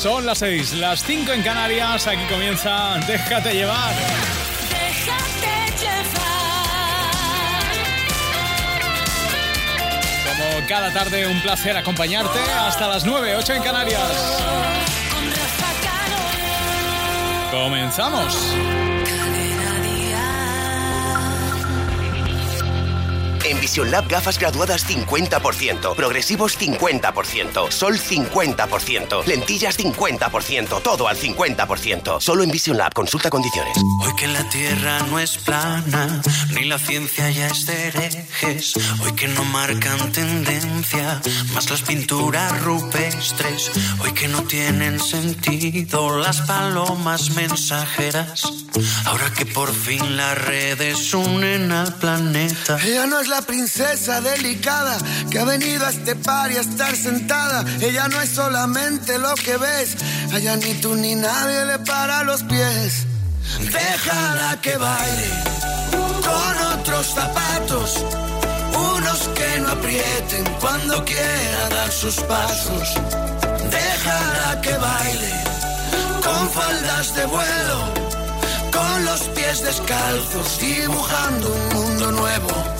Son las 6, las 5 en Canarias. Aquí comienza Déjate llevar. Déjate llevar. Como cada tarde, un placer acompañarte hasta las 9, 8 en Canarias. Comenzamos. En Vision Lab gafas graduadas 50%, progresivos 50%, sol 50%, lentillas 50%, todo al 50%. Solo en Vision Lab, consulta condiciones. Hoy que la tierra no es plana, ni la ciencia ya es de herejes. Hoy que no marcan tendencia, más las pinturas rupestres. Hoy que no tienen sentido las palomas mensajeras. Ahora que por fin las redes unen al planeta. Ella no es la princesa delicada que ha venido a este par y a estar sentada. Ella no es solamente lo que ves. Allá ni tú ni nadie le para los pies. Déjala que baile con otros zapatos. Unos que no aprieten cuando quiera dar sus pasos. Déjala que baile con faldas de vuelo. Con los pies descalzos, dibujando un mundo nuevo.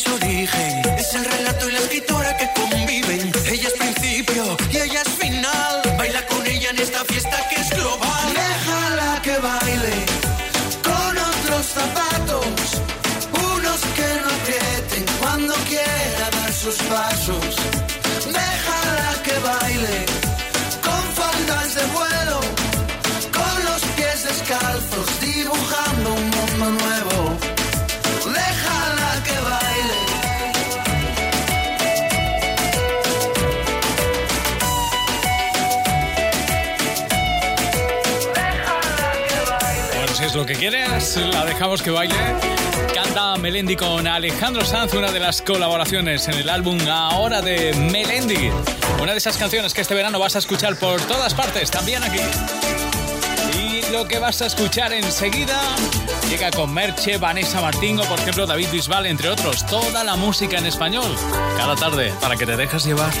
Es origen. Es el relato y la escritora que conviven. Ella es principio y ella es final. Baila con ella en esta fiesta que es global. Déjala que baile con otros zapatos, unos que no aprieten cuando quiera dar sus pasos. Lo que quieres, la dejamos que baile. Canta Melendi con Alejandro Sanz, una de las colaboraciones en el álbum Ahora de Melendi. Una de esas canciones que este verano vas a escuchar por todas partes, también aquí. Y lo que vas a escuchar enseguida llega con Merche, Vanessa Martín o, por ejemplo, David Bisbal, entre otros. Toda la música en español. Cada tarde, para que te dejes llevar.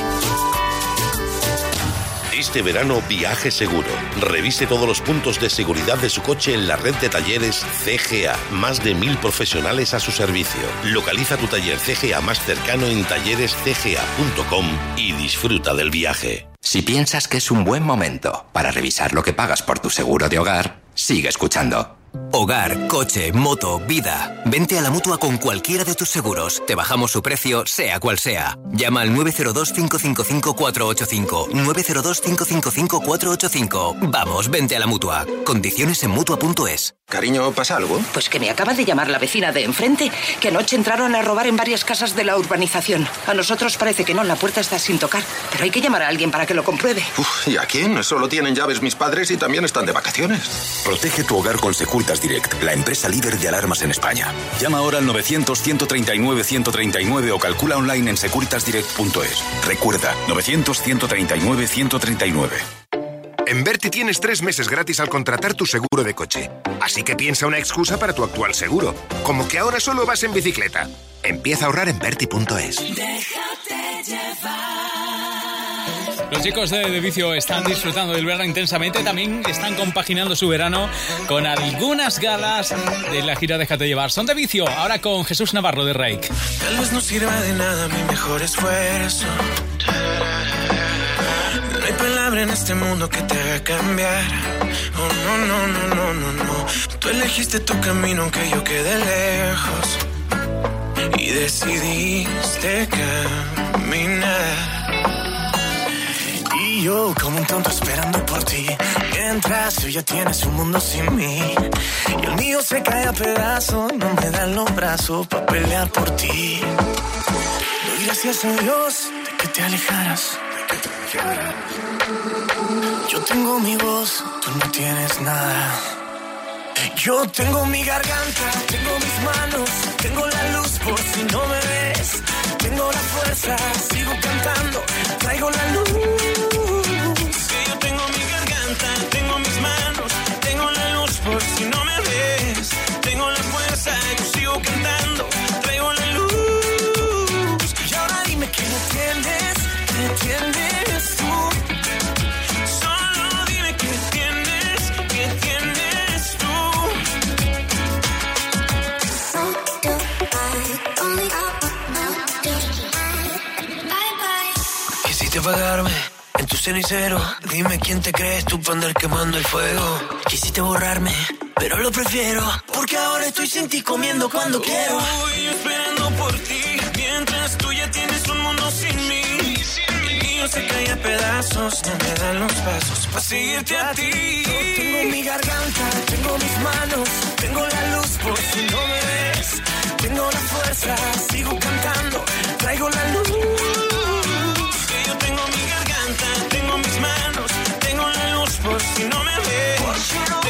Este verano viaje seguro. Revise todos los puntos de seguridad de su coche en la red de talleres CGA. Más de mil profesionales a su servicio. Localiza tu taller CGA más cercano en tallerescga.com y disfruta del viaje. Si piensas que es un buen momento para revisar lo que pagas por tu seguro de hogar, sigue escuchando. Hogar, coche, moto, vida. Vente a la mutua con cualquiera de tus seguros. Te bajamos su precio, sea cual sea. Llama al 902-555-485. 902-555-485. Vamos, vente a la mutua. Condiciones en mutua.es. Cariño, ¿pasa algo? Pues que me acaba de llamar la vecina de enfrente, que anoche entraron a robar en varias casas de la urbanización. A nosotros parece que no, la puerta está sin tocar, pero hay que llamar a alguien para que lo compruebe. Uf, ¿y a quién? Solo tienen llaves mis padres y también están de vacaciones. Protege tu hogar con Securitas Direct, la empresa líder de alarmas en España. Llama ahora al 900-139-139 o calcula online en securitasdirect.es. Recuerda, 900-139-139. En Berti tienes tres meses gratis al contratar tu seguro de coche. Así que piensa una excusa para tu actual seguro. Como que ahora solo vas en bicicleta. Empieza a ahorrar en Berti.es. Déjate llevar. Los chicos de, de Vicio están disfrutando del verano intensamente, también están compaginando su verano con algunas galas de la gira Déjate llevar. Son de Vicio, ahora con Jesús Navarro de Rake. Tal vez no sirva de nada mi mejor esfuerzo. No hay palabra en este mundo que te haga cambiar. Oh, no, no, no, no, no, no. Tú elegiste tu camino aunque yo quede lejos. Y decidiste caminar. Yo como un tonto esperando por ti. Mientras tú ya tienes un mundo sin mí. Y el mío se cae a pedazos. No me dan los brazos para pelear por ti. Doy gracias a Dios de que te alejaras. Yo tengo mi voz, tú no tienes nada. Yo tengo mi garganta, tengo mis manos, tengo la luz por si no me ves. Tengo la fuerza, sigo cantando, traigo la luz. Por si no me ves. Tengo la fuerza, yo sigo cantando, traigo la luz. Y ahora dime que no entiendes, que entiendes tú. Solo dime que entiendes, que entiendes tú. Quisiste apagarme en tu cenicero. Dime quién te crees tú para andar quemando el fuego. Quisiste borrarme, pero lo prefiero. Porque ahora estoy sin ti comiendo cuando quiero. Voy esperando por ti. Mientras tú ya tienes un mundo sin mí. El mío se cae a pedazos. No me dan los pasos para seguirte a ti. Yo tengo mi garganta, tengo mis manos. Tengo la luz por si no me ves. Tengo la fuerza, sigo cantando. Traigo la luz. Si no me ves.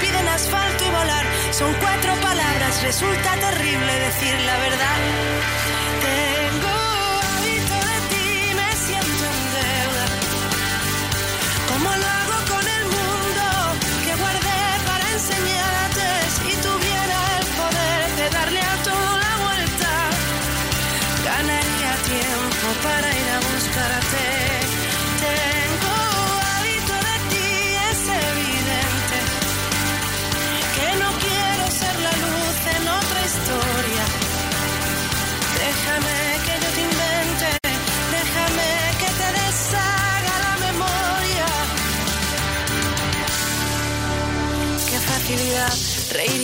Piden asfalto y volar. Son cuatro palabras, resulta terrible decir la verdad.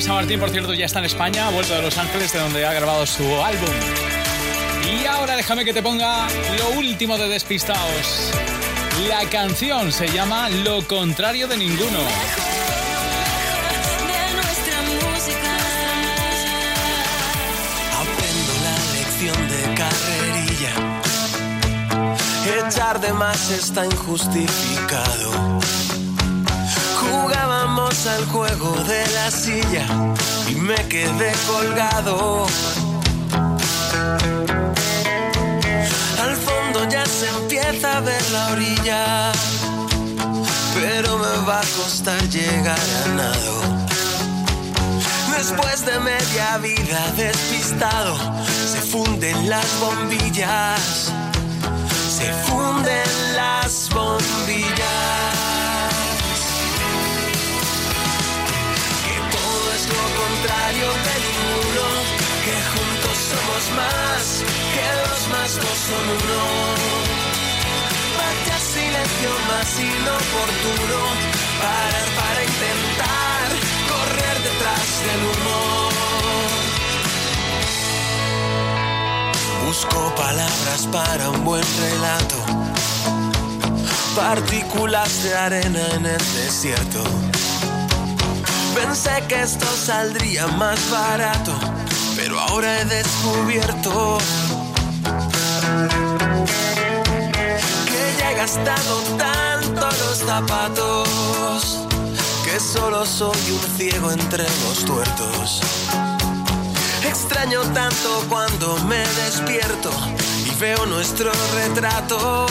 Vanessa Martín, por cierto, ya está en España, ha vuelto de Los Ángeles, de donde ha grabado su álbum. Y ahora déjame que te ponga lo último de Despistaos. La canción se llama Lo contrario de ninguno. Aprendo la lección de carrerilla. Echar de más está injustificado. Al juego de la silla y me quedé colgado. Al fondo ya se empieza a ver la orilla, pero me va a costar llegar a nado. Después de media vida despistado, se funden las bombillas, se funden las bombillas. Contrario de ninguno, que juntos somos más, que dos más dos son uno. Vaya silencio más inoportuno, parar para intentar correr detrás del humo. Busco palabras para un buen relato, partículas de arena en el desierto. Pensé que esto saldría más barato, pero ahora he descubierto que ya he gastado tanto los zapatos que solo soy un ciego entre los tuertos. Extraño tanto cuando me despierto y veo nuestro retrato.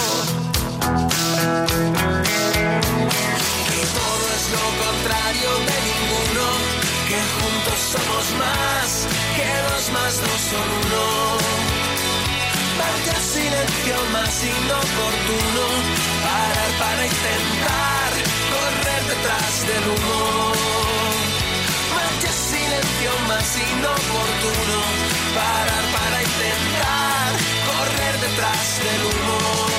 Lo contrario de ninguno, que juntos somos más, que dos más dos son uno. Vaya silencio más inoportuno, parar para intentar correr detrás del humo. Vaya silencio más inoportuno, parar para intentar correr detrás del humo.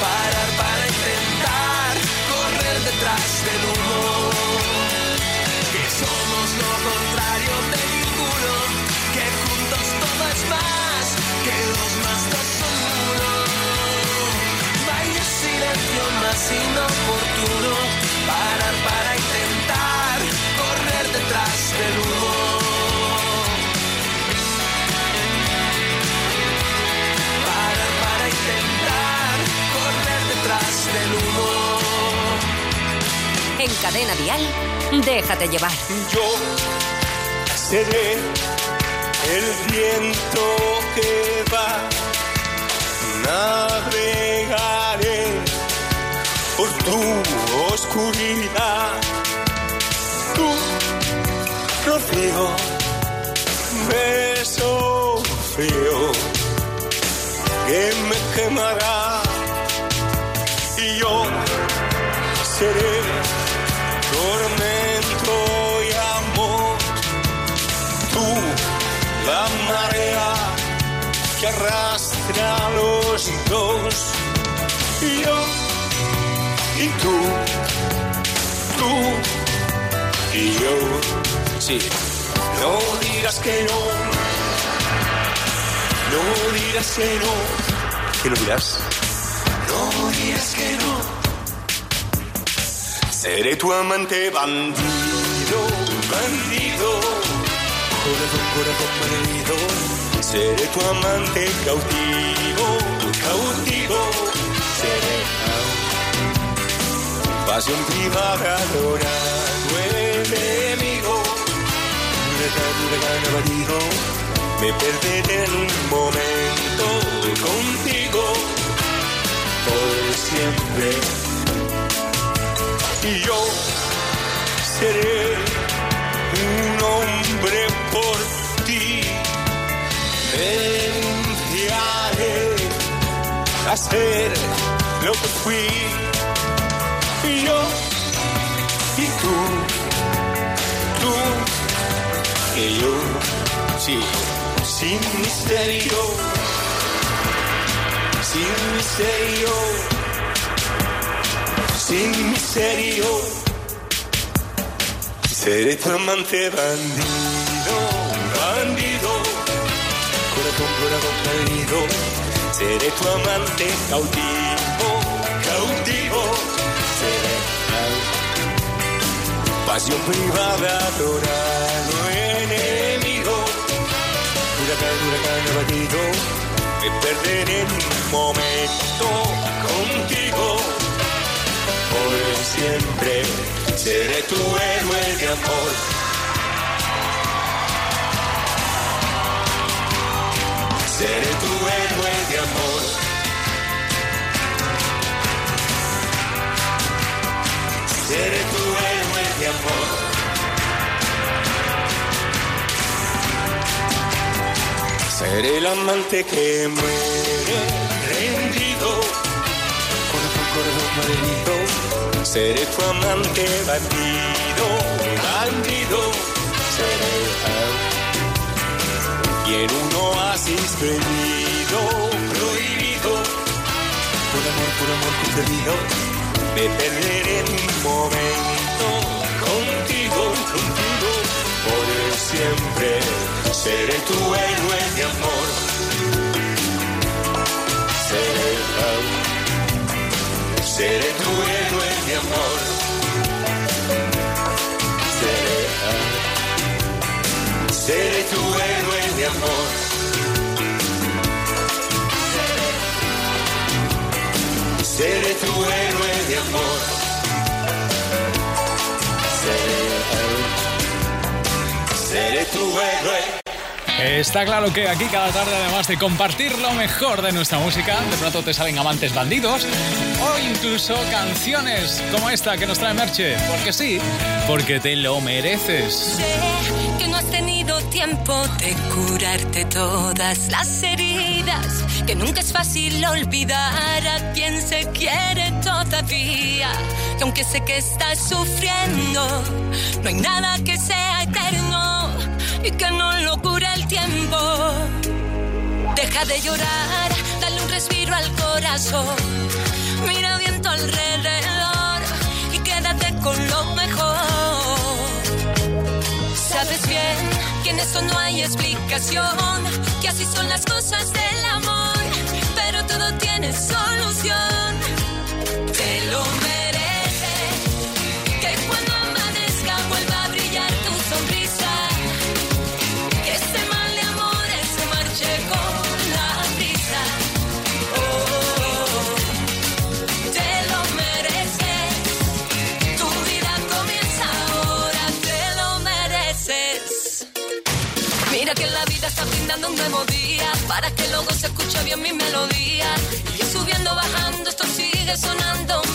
parar para intentar correr detrás del humo. Que somos lo contrario de ninguno, que juntos todo es más, que dos más dos son uno. Vaya silencio más inoportuno, parar para En Cadena Dial, déjate llevar. Yo seré el viento que va, navegaré por tu oscuridad. Tu rocío, beso frío que me quemará y yo seré que arrastra a los dos. Yo, y tú, tú y yo. Sí, no digas que no. No digas que no. ¿Qué no dirás? No digas que no. Seré tu amante bandido, bandido. Corazón, corazón malherido. Seré tu amante cautivo, cautivo. Seré pasión privada, adorado enemigo. Huracán. Me perderé en un momento contigo. Por siempre y yo seré un hombre lo que fui. Y yo, y tú, tú, y yo, sí, sin misterio, sin misterio sin misterio. Seré tu amante bandido, bandido, corazón, corazón perdido. Seré tu amante cautivo, cautivo. Seré pasión privada, adorado enemigo. Huracán, huracán abatido. Me perderé en un momento contigo por siempre seré tu héroe de amor. Seré tu héroe amor. Seré tu héroe de amor. Seré el amante que muere rendido, corazón, corazón malherido. Seré tu amante bandido, bandido. Seré y en un oasis prohibido. Por amor, por amor concedido, me perderé un momento contigo, contigo. Por siempre seré tu héroe de amor. Seré, seré tu héroe de amor. Seré, seré tu héroe de amor. Seré tu héroe de amor. Seré, seré tu héroe Está claro que aquí cada tarde, además de compartir lo mejor de nuestra música, de pronto te salen amantes bandidos o incluso canciones como esta que nos trae Merche. Porque sí, porque te lo mereces. Sé que no has tenido tiempo de curarte todas las heridas, que nunca es fácil olvidar a quien se quiere todavía. Y aunque sé que estás sufriendo, no hay nada que sea eterno y que no lo cure el tiempo. Deja de llorar, dale un respiro al corazón. Mira bien tu alrededor y quédate con lo mejor. Sabes bien que en esto no hay explicación, que así son las cosas del amor, tiene solución. Te lo mereces, que cuando amanezca vuelva a brillar tu sonrisa, que ese mal de amores se marche con la brisa. Oh, te lo mereces, tu vida comienza ahora, te lo mereces. Mira que la vida está brindando un nuevo día para que luego se escuche bien mi melodía. Sonando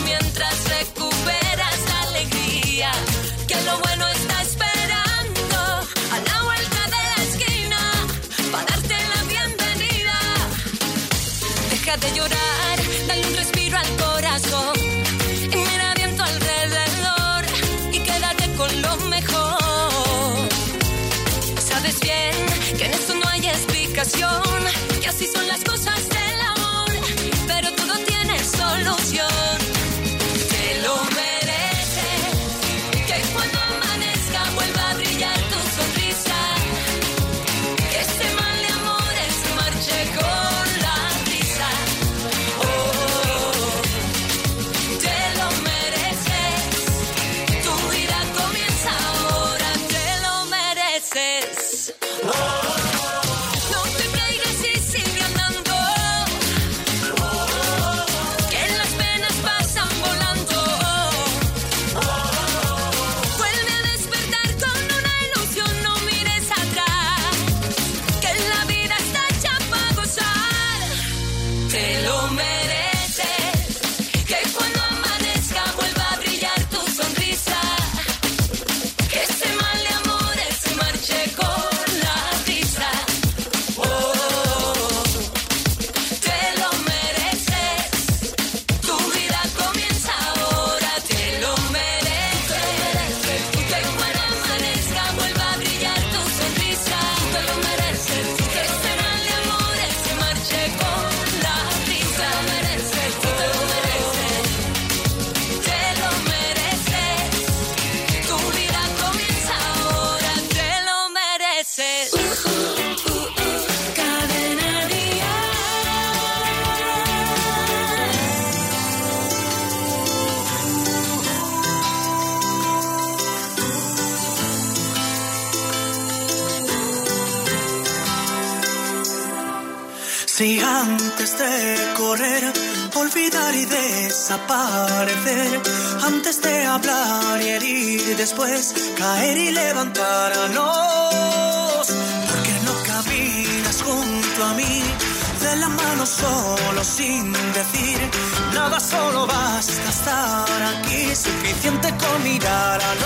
con mirar a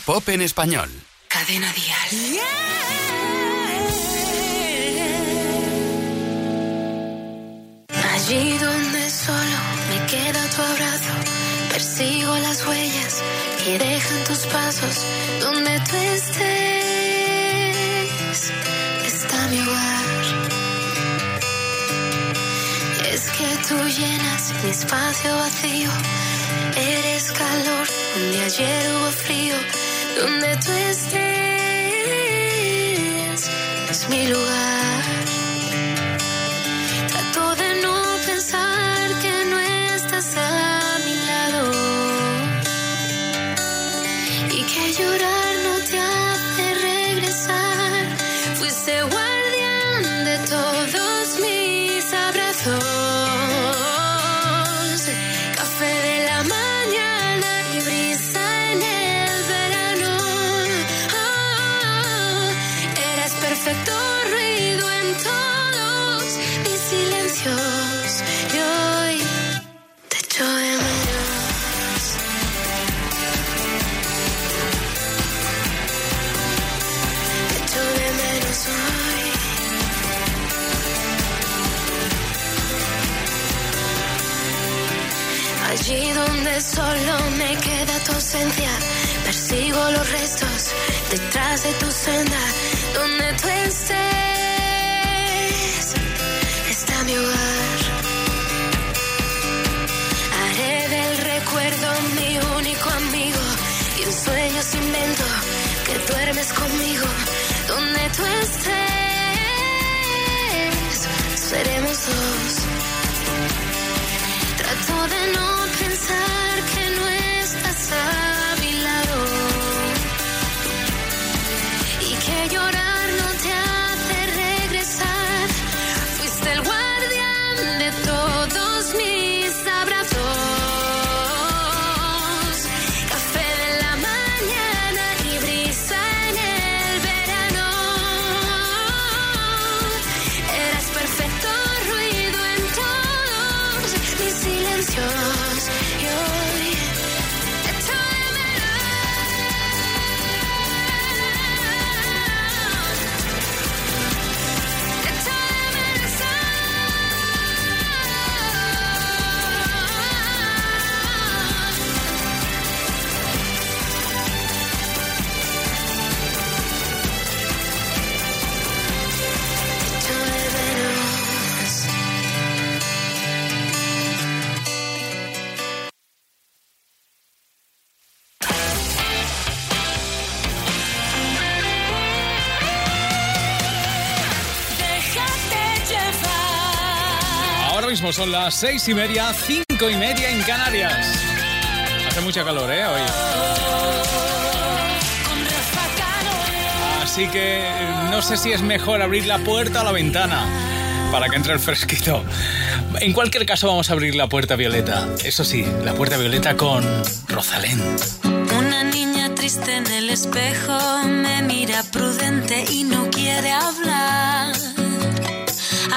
pop en español. Cadena Dial. Allí donde solo me queda tu abrazo, persigo las huellas que dejan tus pasos. Donde tú estés, está mi hogar. Es que tú llenas mi espacio vacío, eres calor donde ayer hubo frío, donde tú estés, es mi lugar. Solo me queda tu ausencia, persigo los restos detrás de tu senda. Donde tú estés, está mi hogar. Haré del recuerdo mi único amigo y un sueño sin invento que duermes conmigo. Donde tú estés, seremos dos. De no pensar que no estás a son las seis y media, cinco y media en Canarias. Hace mucha calor, ¿eh? Hoy. Así que no sé si es mejor abrir la puerta o la ventana para que entre el fresquito. En cualquier caso vamos a abrir la puerta violeta. Eso sí, la puerta violeta con Rosalén. Una niña triste en el espejo me mira prudente y no quiere hablar.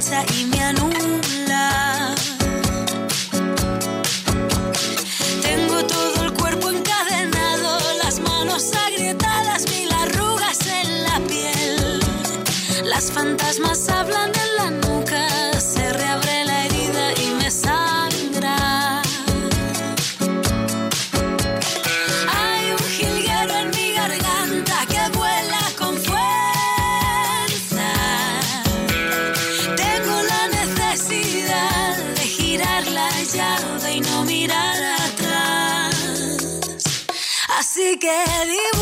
que me tacha y me anula. Así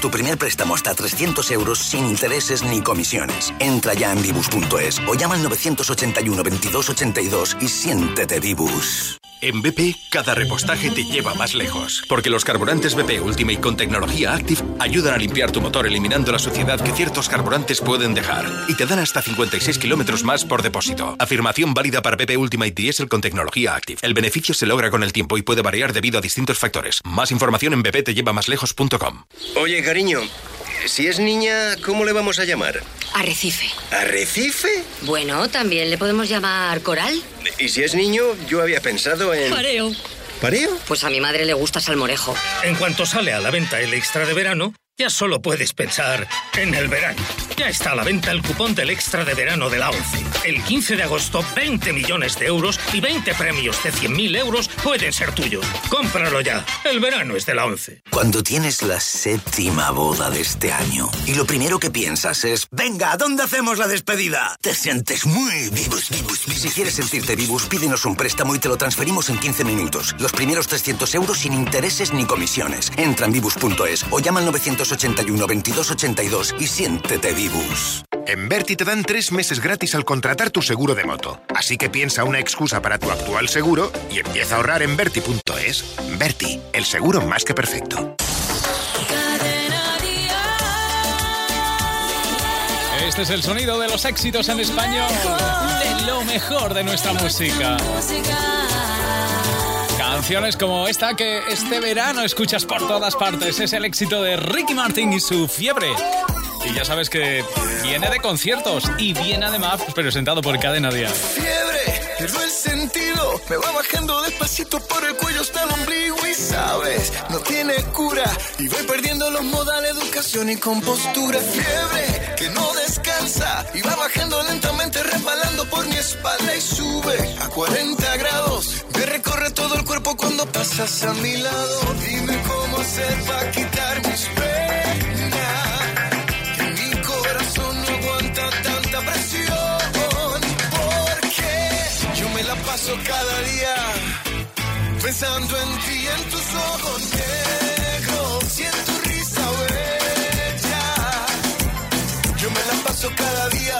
tu primer préstamo hasta 300 euros sin intereses ni comisiones. Entra ya en Vibus.es o llama al 981 22 82 y siéntete Vibus. En BP, cada repostaje te lleva más lejos. Porque los carburantes BP Ultimate con tecnología Active ayudan a limpiar tu motor eliminando la suciedad que ciertos carburantes pueden dejar. Y te dan hasta 56 kilómetros más por depósito. Afirmación válida para BP Ultimate Diesel con tecnología Active. El beneficio se logra con el tiempo y puede variar debido a distintos factores. Más información en bptellevamaslejos.com. Oye, cariño, si es niña, ¿cómo le vamos a llamar? Arrecife. ¿Arrecife? Bueno, también le podemos llamar coral. Y si es niño, yo había pensado en... Mareo. ¿Pareo? Pues a mi madre le gusta salmorejo. En cuanto sale a la venta el extra de verano, ya solo puedes pensar en el verano. Ya está a la venta el cupón del extra de verano de la ONCE. El 15 de agosto, 20 millones de euros y 20 premios de 100.000 euros pueden ser tuyos. Cómpralo ya. El verano es de la ONCE. Cuando tienes la séptima boda de este año y lo primero que piensas es, venga, ¿a dónde hacemos la despedida? Te sientes muy vivus, vivus, vivus. Si quieres sentirte vivus, pídenos un préstamo y te lo transferimos en 15 minutos. Los primeros 300 euros sin intereses ni comisiones. Entra en vivus.es o llama al 981 22 82 y siéntete vivus. En Berti te dan tres meses gratis al contratar tu seguro de moto. Así que piensa una excusa para tu actual seguro y empieza a ahorrar en Berti.es. Berti, el seguro más que perfecto. Este es el sonido de los éxitos en español, de lo mejor de nuestra música. Canciones como esta que este verano escuchas por todas partes. Es el éxito de Ricky Martin y su fiebre. Y ya sabes que viene de conciertos y viene además presentado por Cadena Dial. Fiebre, pierdo el sentido, me va bajando despacito por el cuello hasta el ombligo y sabes, no tiene cura y voy perdiendo los modales, educación y compostura. Fiebre, que no descansa y va bajando lentamente resbalando por mi espalda y sube a 40 grados. Me recorre todo el cuerpo cuando pasas a mi lado. Dime cómo hacer para quitar mis penas. Que mi corazón no aguanta tanta presión. Porque yo me la paso cada día pensando en ti, en tus ojos negros y en tu risa bella. Yo me la paso cada día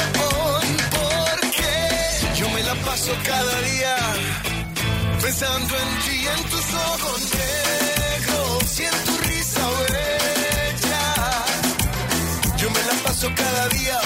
Paso cada día pensando en ti, en tus ojos negros y en tu risa bella. Yo me la paso cada día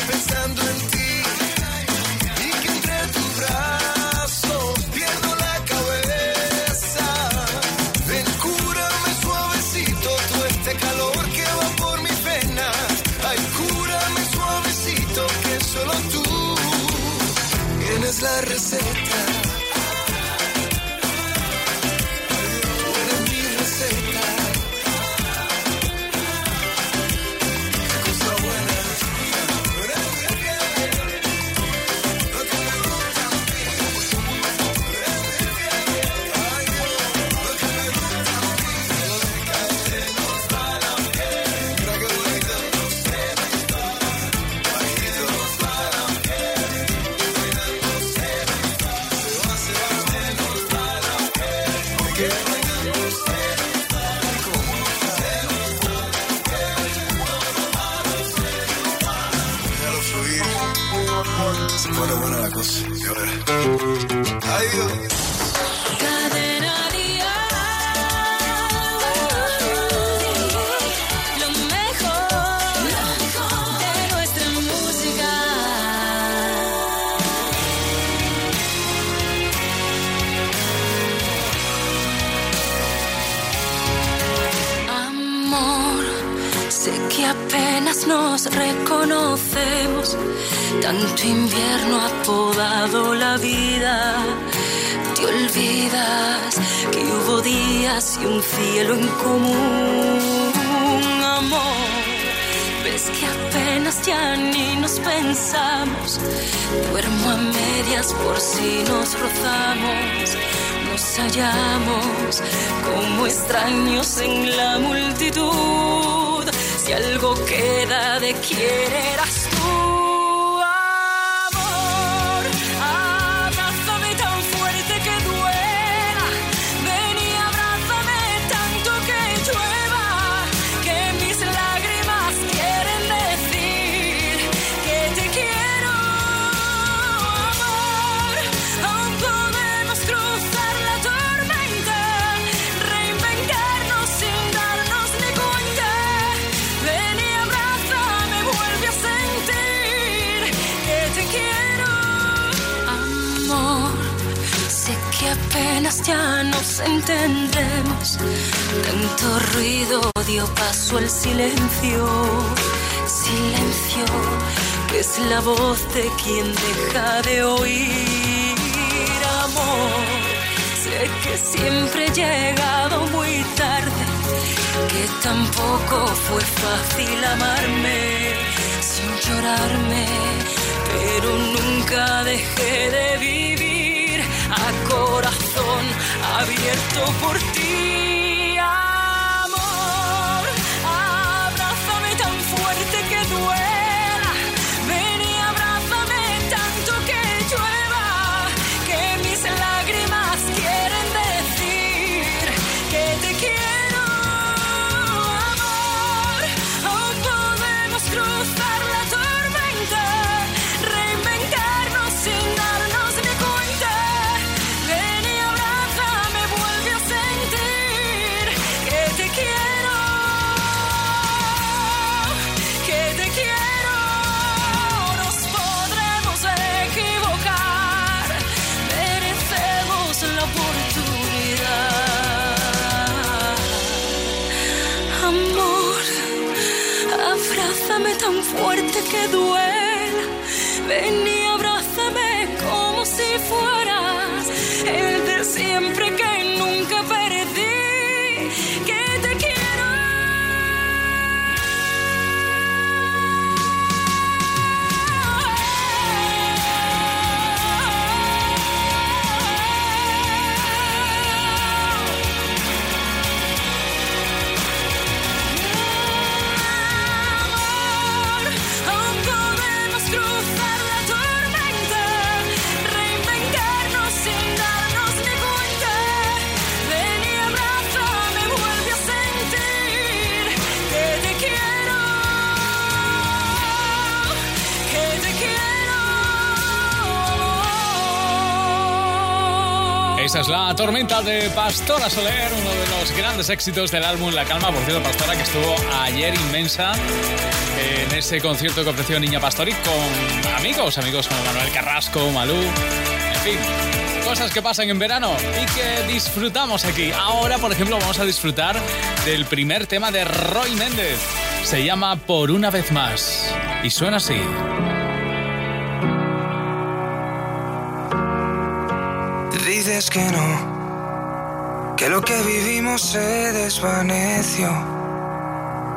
tienes extraños en la multitud. Si algo queda de quién eras Tanto ruido dio paso al silencio. Silencio, que es la voz de quien deja de oír. Amor, sé que siempre he llegado muy tarde que tampoco fue fácil amarme sin llorarme, pero nunca dejé de vivir a corazón abierto por ti. Abrázame tan fuerte que duela. Ven y abrázame como si fueras el de siempre que nunca perdí. Esa es la tormenta de Pastora Soler, uno de los grandes éxitos del álbum La Calma. Por cierto, Pastora que estuvo ayer inmensa en ese concierto que ofreció Niña Pastori con amigos, amigos como Manuel Carrasco, Malú, en fin. Cosas que pasan en verano y que disfrutamos aquí. Ahora, por ejemplo, vamos a disfrutar del primer tema de Roy Méndez. Se llama Por una vez más. Y suena así. Dices que no, que lo que vivimos se desvaneció,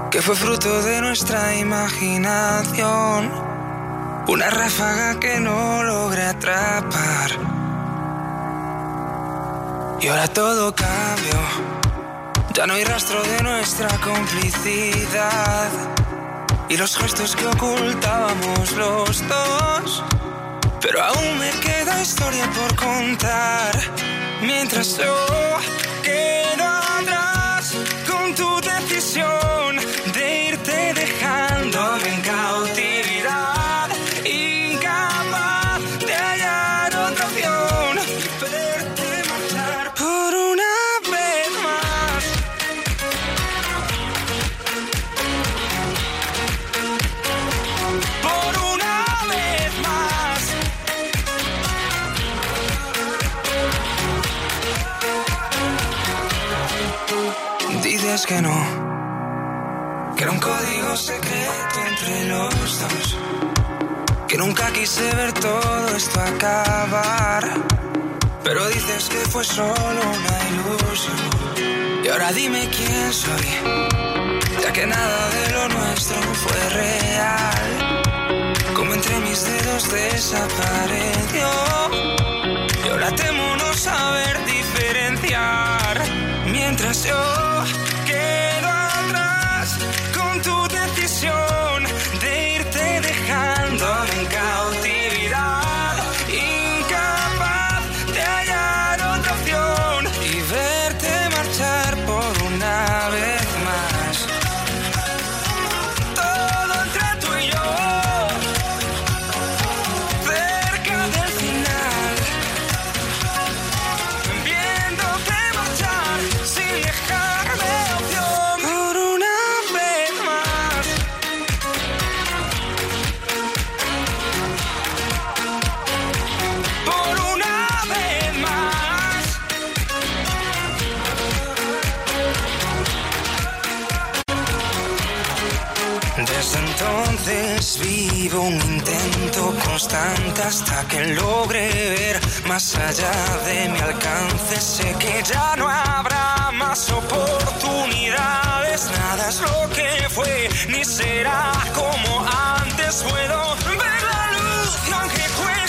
que fue fruto de nuestra imaginación, una ráfaga que no logré atrapar. Y ahora todo cambió, ya no hay rastro de nuestra complicidad. Y los gestos que ocultábamos los dos. Pero aún me historia por contar. Mientras yo quedo atrás con tu decisión nunca quise ver todo esto acabar, pero dices que fue solo una ilusión. Y ahora dime quién soy, ya que nada de lo nuestro fue real, como entre mis dedos desapareció. Y ahora temo no saber diferenciar mientras yo vivo un intento constante hasta que logre ver más allá de mi alcance. Sé que ya no habrá más oportunidades. Nada es lo que fue, ni será como antes. Puedo ver la luz aunque cueste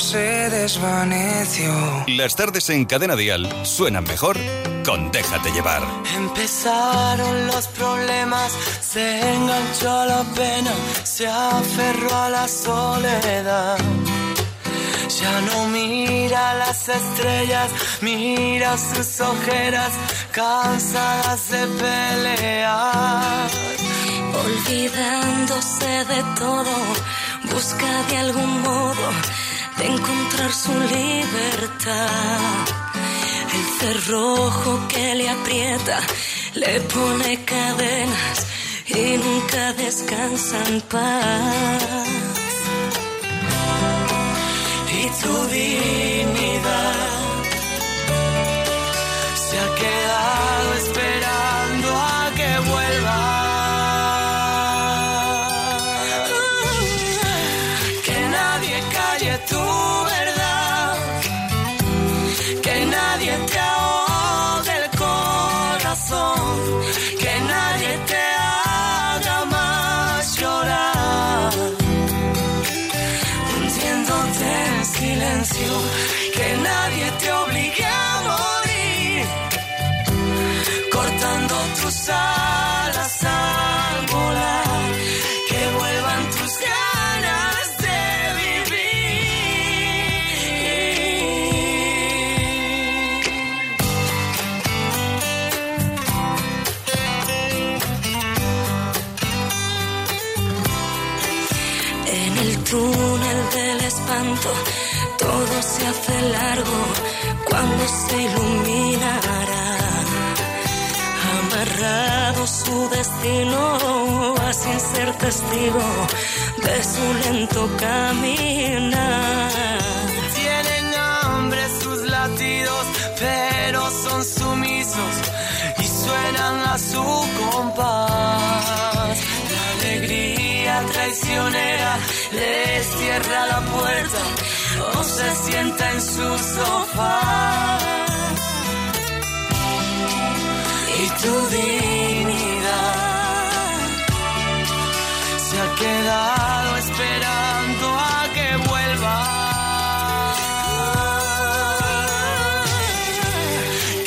se desvaneció. Las tardes en Cadena Dial suenan mejor con Déjate llevar. Empezaron los problemas, se enganchó a la pena, se aferró a la soledad. Ya no mira las estrellas, mira sus ojeras, cansadas de pelear. Olvidándose de todo, busca de algún modo de encontrar su libertad. El cerrojo que le aprieta, le pone cadenas y nunca descansa en paz. Y tu dignidad cuando se iluminará. Amarrado su destino sin ser testigo de su lento caminar. Tienen hambre sus latidos, pero son sumisos y suenan a su compás. La traicionera les cierra la puerta o se sienta en su sofá. Y tu dignidad se ha quedado esperando a que vuelva.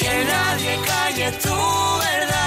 Que nadie calle tu verdad,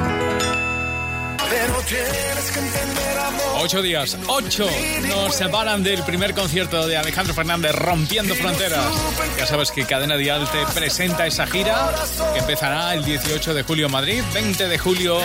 Ocho días, ocho nos separan del primer concierto de Alejandro Fernández Rompiendo Fronteras. Ya sabes que Cadena Dial te presenta esa gira que empezará el 18 de julio en Madrid, 20 de julio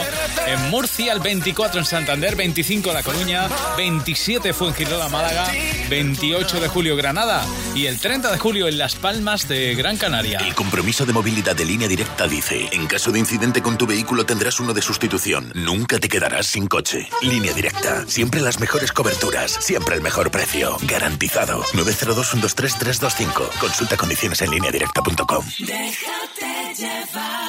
en Murcia, el 24 en Santander, 25 en La Coruña, 27 fue en Girola, Málaga, 28 de julio Granada y el 30 de julio en Las Palmas de Gran Canaria. El compromiso de movilidad de línea directa dice, en caso de incidente con tu vehículo tendrás uno de sustitución. Nunca te quedarás sin coche. Línea directa. Siempre las mejores coberturas. Siempre el mejor precio. Garantizado. 902-123-325. Consulta condiciones en línea directa.com. Déjate llevar.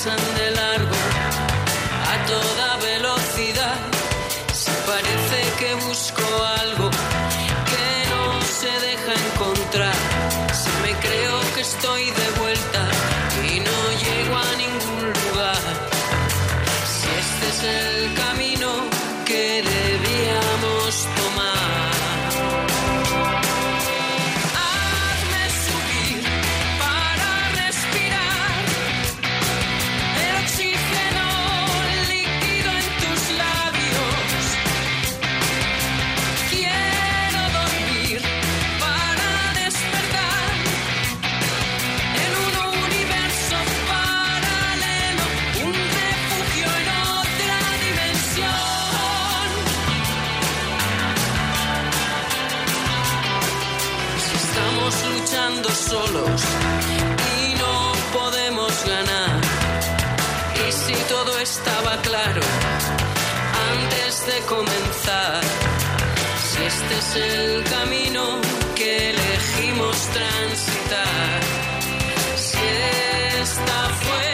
Sunday. claro antes de comenzar si este es el camino que elegimos transitar. Si esta fue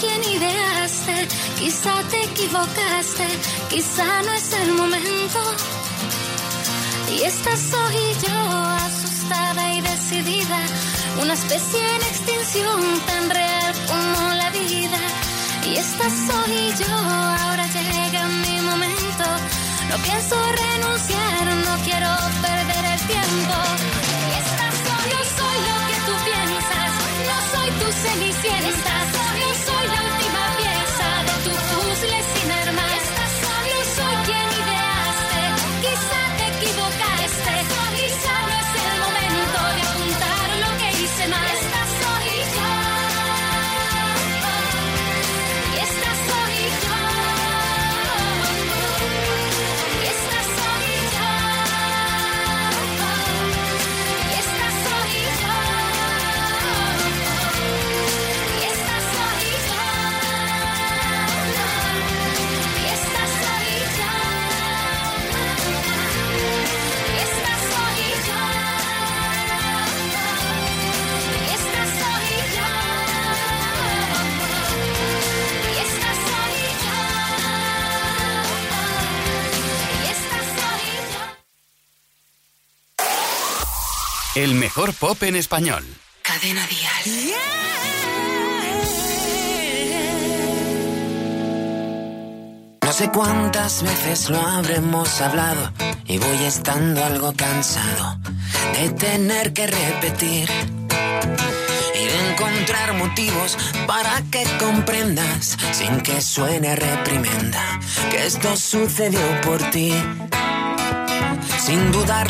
quien ideaste, quizá te equivocaste, quizá no es el momento. Y esta soy yo, asustada y decidida, una especie en extinción tan real como la vida. Y esta soy yo, ahora llega mi momento, no pienso renunciar, no quiero perder el tiempo. El mejor pop en español. Cadena Díaz. No sé cuántas veces lo habremos hablado y voy estando algo cansado de tener que repetir y de encontrar motivos para que comprendas sin que suene reprimenda que esto sucedió por ti. Sin dudarlo